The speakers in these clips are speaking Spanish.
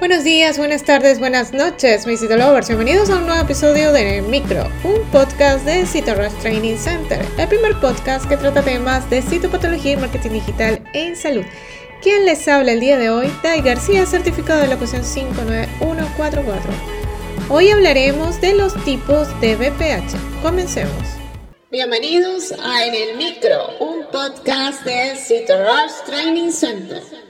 Buenos días, buenas tardes, buenas noches, mis Citolovers. Bienvenidos a un nuevo episodio de Micro, un podcast de CitoRush Training Center, el primer podcast que trata temas de citopatología y marketing digital en salud. Quien les habla el día de hoy, Dai García, certificado de locución 59144. Hoy hablaremos de los tipos de BPH. Comencemos. Bienvenidos a En el Micro, un podcast de CitoRush Training Center.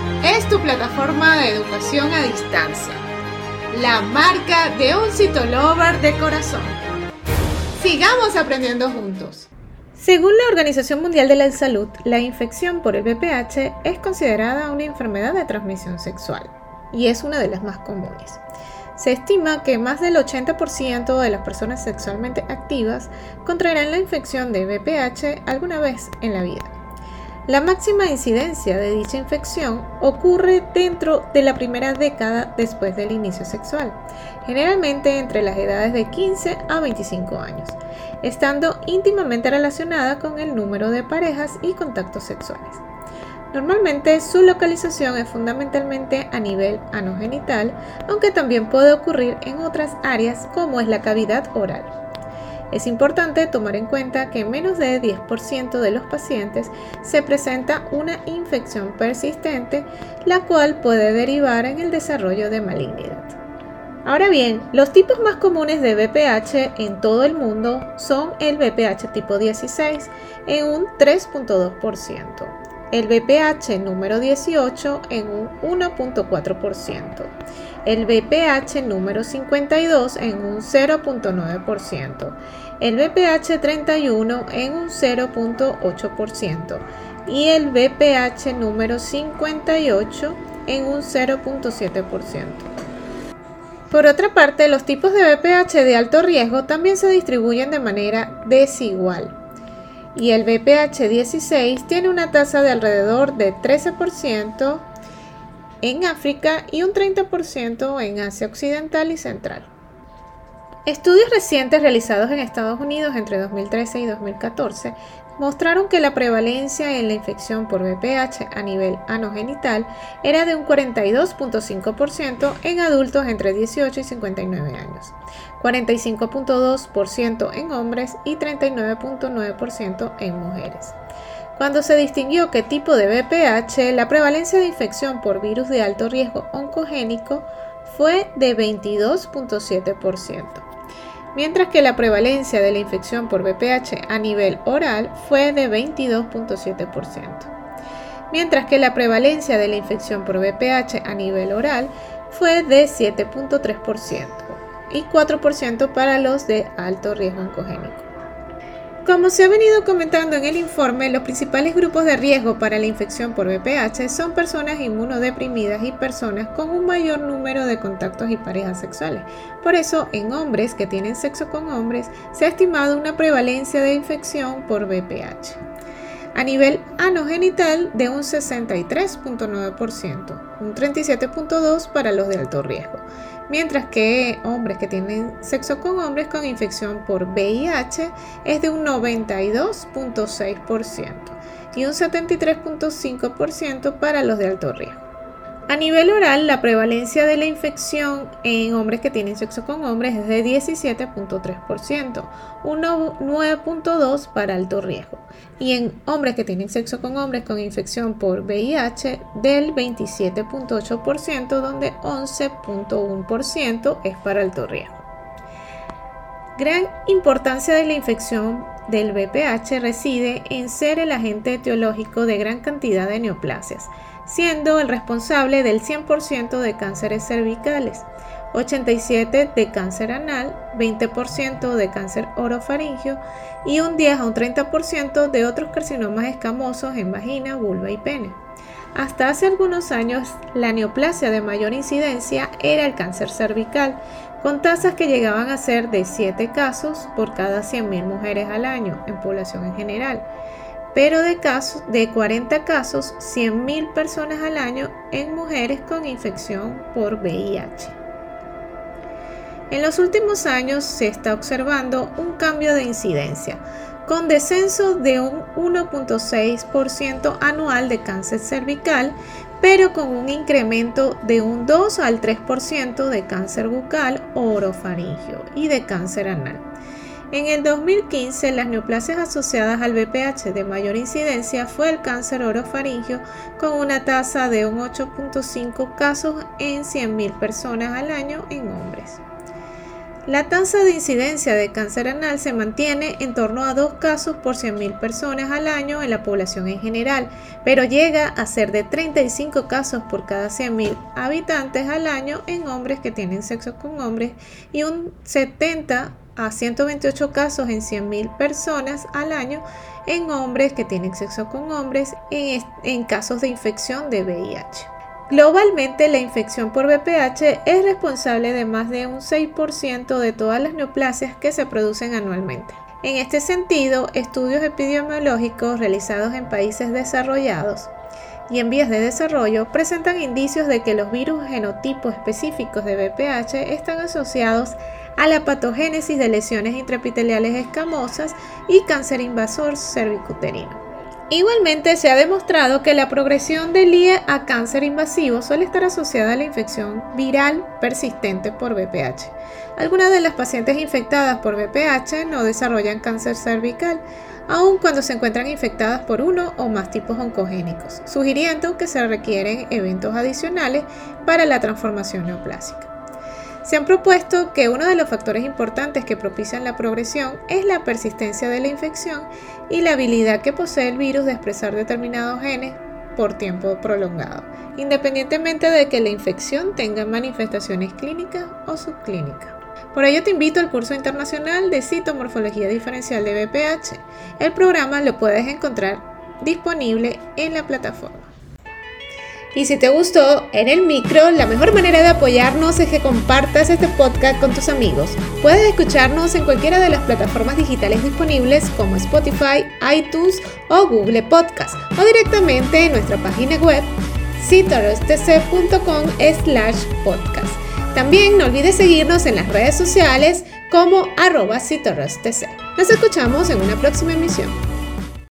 es tu plataforma de educación a distancia, la marca de un citolover de corazón. Sigamos aprendiendo juntos. Según la Organización Mundial de la Salud, la infección por el VPH es considerada una enfermedad de transmisión sexual y es una de las más comunes. Se estima que más del 80% de las personas sexualmente activas contraerán la infección de VPH alguna vez en la vida. La máxima incidencia de dicha infección ocurre dentro de la primera década después del inicio sexual, generalmente entre las edades de 15 a 25 años, estando íntimamente relacionada con el número de parejas y contactos sexuales. Normalmente su localización es fundamentalmente a nivel anogenital, aunque también puede ocurrir en otras áreas como es la cavidad oral. Es importante tomar en cuenta que en menos de 10% de los pacientes se presenta una infección persistente, la cual puede derivar en el desarrollo de malignidad. Ahora bien, los tipos más comunes de BPH en todo el mundo son el BPH tipo 16 en un 3.2%, el BPH número 18 en un 1.4%, el BPH número 52 en un 0.9%, el BPH 31 en un 0.8% y el BPH número 58 en un 0.7%. Por otra parte, los tipos de BPH de alto riesgo también se distribuyen de manera desigual. Y el BPH 16 tiene una tasa de alrededor de 13% en África y un 30% en Asia Occidental y Central. Estudios recientes realizados en Estados Unidos entre 2013 y 2014 mostraron que la prevalencia en la infección por VPH a nivel anogenital era de un 42.5% en adultos entre 18 y 59 años, 45.2% en hombres y 39.9% en mujeres. Cuando se distinguió qué tipo de VPH, la prevalencia de infección por virus de alto riesgo oncogénico fue de 22.7%, mientras que la prevalencia de la infección por VPH a nivel oral fue de 22.7%, mientras que la prevalencia de la infección por VPH a nivel oral fue de 7.3% y 4% para los de alto riesgo oncogénico. Como se ha venido comentando en el informe, los principales grupos de riesgo para la infección por VPH son personas inmunodeprimidas y personas con un mayor número de contactos y parejas sexuales. Por eso, en hombres que tienen sexo con hombres, se ha estimado una prevalencia de infección por VPH. A nivel anogenital de un 63.9%, un 37.2% para los de alto riesgo mientras que hombres que tienen sexo con hombres con infección por VIH es de un 92.6% y un 73.5% para los de alto riesgo. A nivel oral, la prevalencia de la infección en hombres que tienen sexo con hombres es de 17.3%, un 9.2% para alto riesgo, y en hombres que tienen sexo con hombres con infección por VIH del 27.8%, donde 11.1% es para alto riesgo. Gran importancia de la infección del VPH reside en ser el agente etiológico de gran cantidad de neoplasias siendo el responsable del 100% de cánceres cervicales, 87% de cáncer anal, 20% de cáncer orofaringio y un 10 a un 30% de otros carcinomas escamosos en vagina, vulva y pene. Hasta hace algunos años, la neoplasia de mayor incidencia era el cáncer cervical, con tasas que llegaban a ser de 7 casos por cada 100.000 mujeres al año en población en general, pero de, casos, de 40 casos, 100.000 personas al año en mujeres con infección por VIH. En los últimos años se está observando un cambio de incidencia, con descenso de un 1.6% anual de cáncer cervical, pero con un incremento de un 2 al 3% de cáncer bucal orofaringio y de cáncer anal. En el 2015, las neoplasias asociadas al BPH de mayor incidencia fue el cáncer orofaringio con una tasa de un 8.5 casos en 100.000 personas al año en hombres. La tasa de incidencia de cáncer anal se mantiene en torno a dos casos por 100.000 personas al año en la población en general, pero llega a ser de 35 casos por cada 100.000 habitantes al año en hombres que tienen sexo con hombres y un 70 a 128 casos en 100.000 personas al año en hombres que tienen sexo con hombres en, en casos de infección de VIH. Globalmente, la infección por VPH es responsable de más de un 6% de todas las neoplasias que se producen anualmente. En este sentido, estudios epidemiológicos realizados en países desarrollados y en vías de desarrollo presentan indicios de que los virus genotipos específicos de VPH están asociados a la patogénesis de lesiones intraepiteliales escamosas y cáncer invasor cervicuterino. Igualmente se ha demostrado que la progresión del IE a cáncer invasivo suele estar asociada a la infección viral persistente por VPH. Algunas de las pacientes infectadas por VPH no desarrollan cáncer cervical, aun cuando se encuentran infectadas por uno o más tipos oncogénicos, sugiriendo que se requieren eventos adicionales para la transformación neoplásica. Se han propuesto que uno de los factores importantes que propician la progresión es la persistencia de la infección y la habilidad que posee el virus de expresar determinados genes por tiempo prolongado, independientemente de que la infección tenga manifestaciones clínicas o subclínicas. Por ello te invito al curso internacional de citomorfología diferencial de BPH. El programa lo puedes encontrar disponible en la plataforma. Y si te gustó en el micro, la mejor manera de apoyarnos es que compartas este podcast con tus amigos. Puedes escucharnos en cualquiera de las plataformas digitales disponibles como Spotify, iTunes o Google Podcast o directamente en nuestra página web citorostc.com slash podcast. También no olvides seguirnos en las redes sociales como arroba Nos escuchamos en una próxima emisión.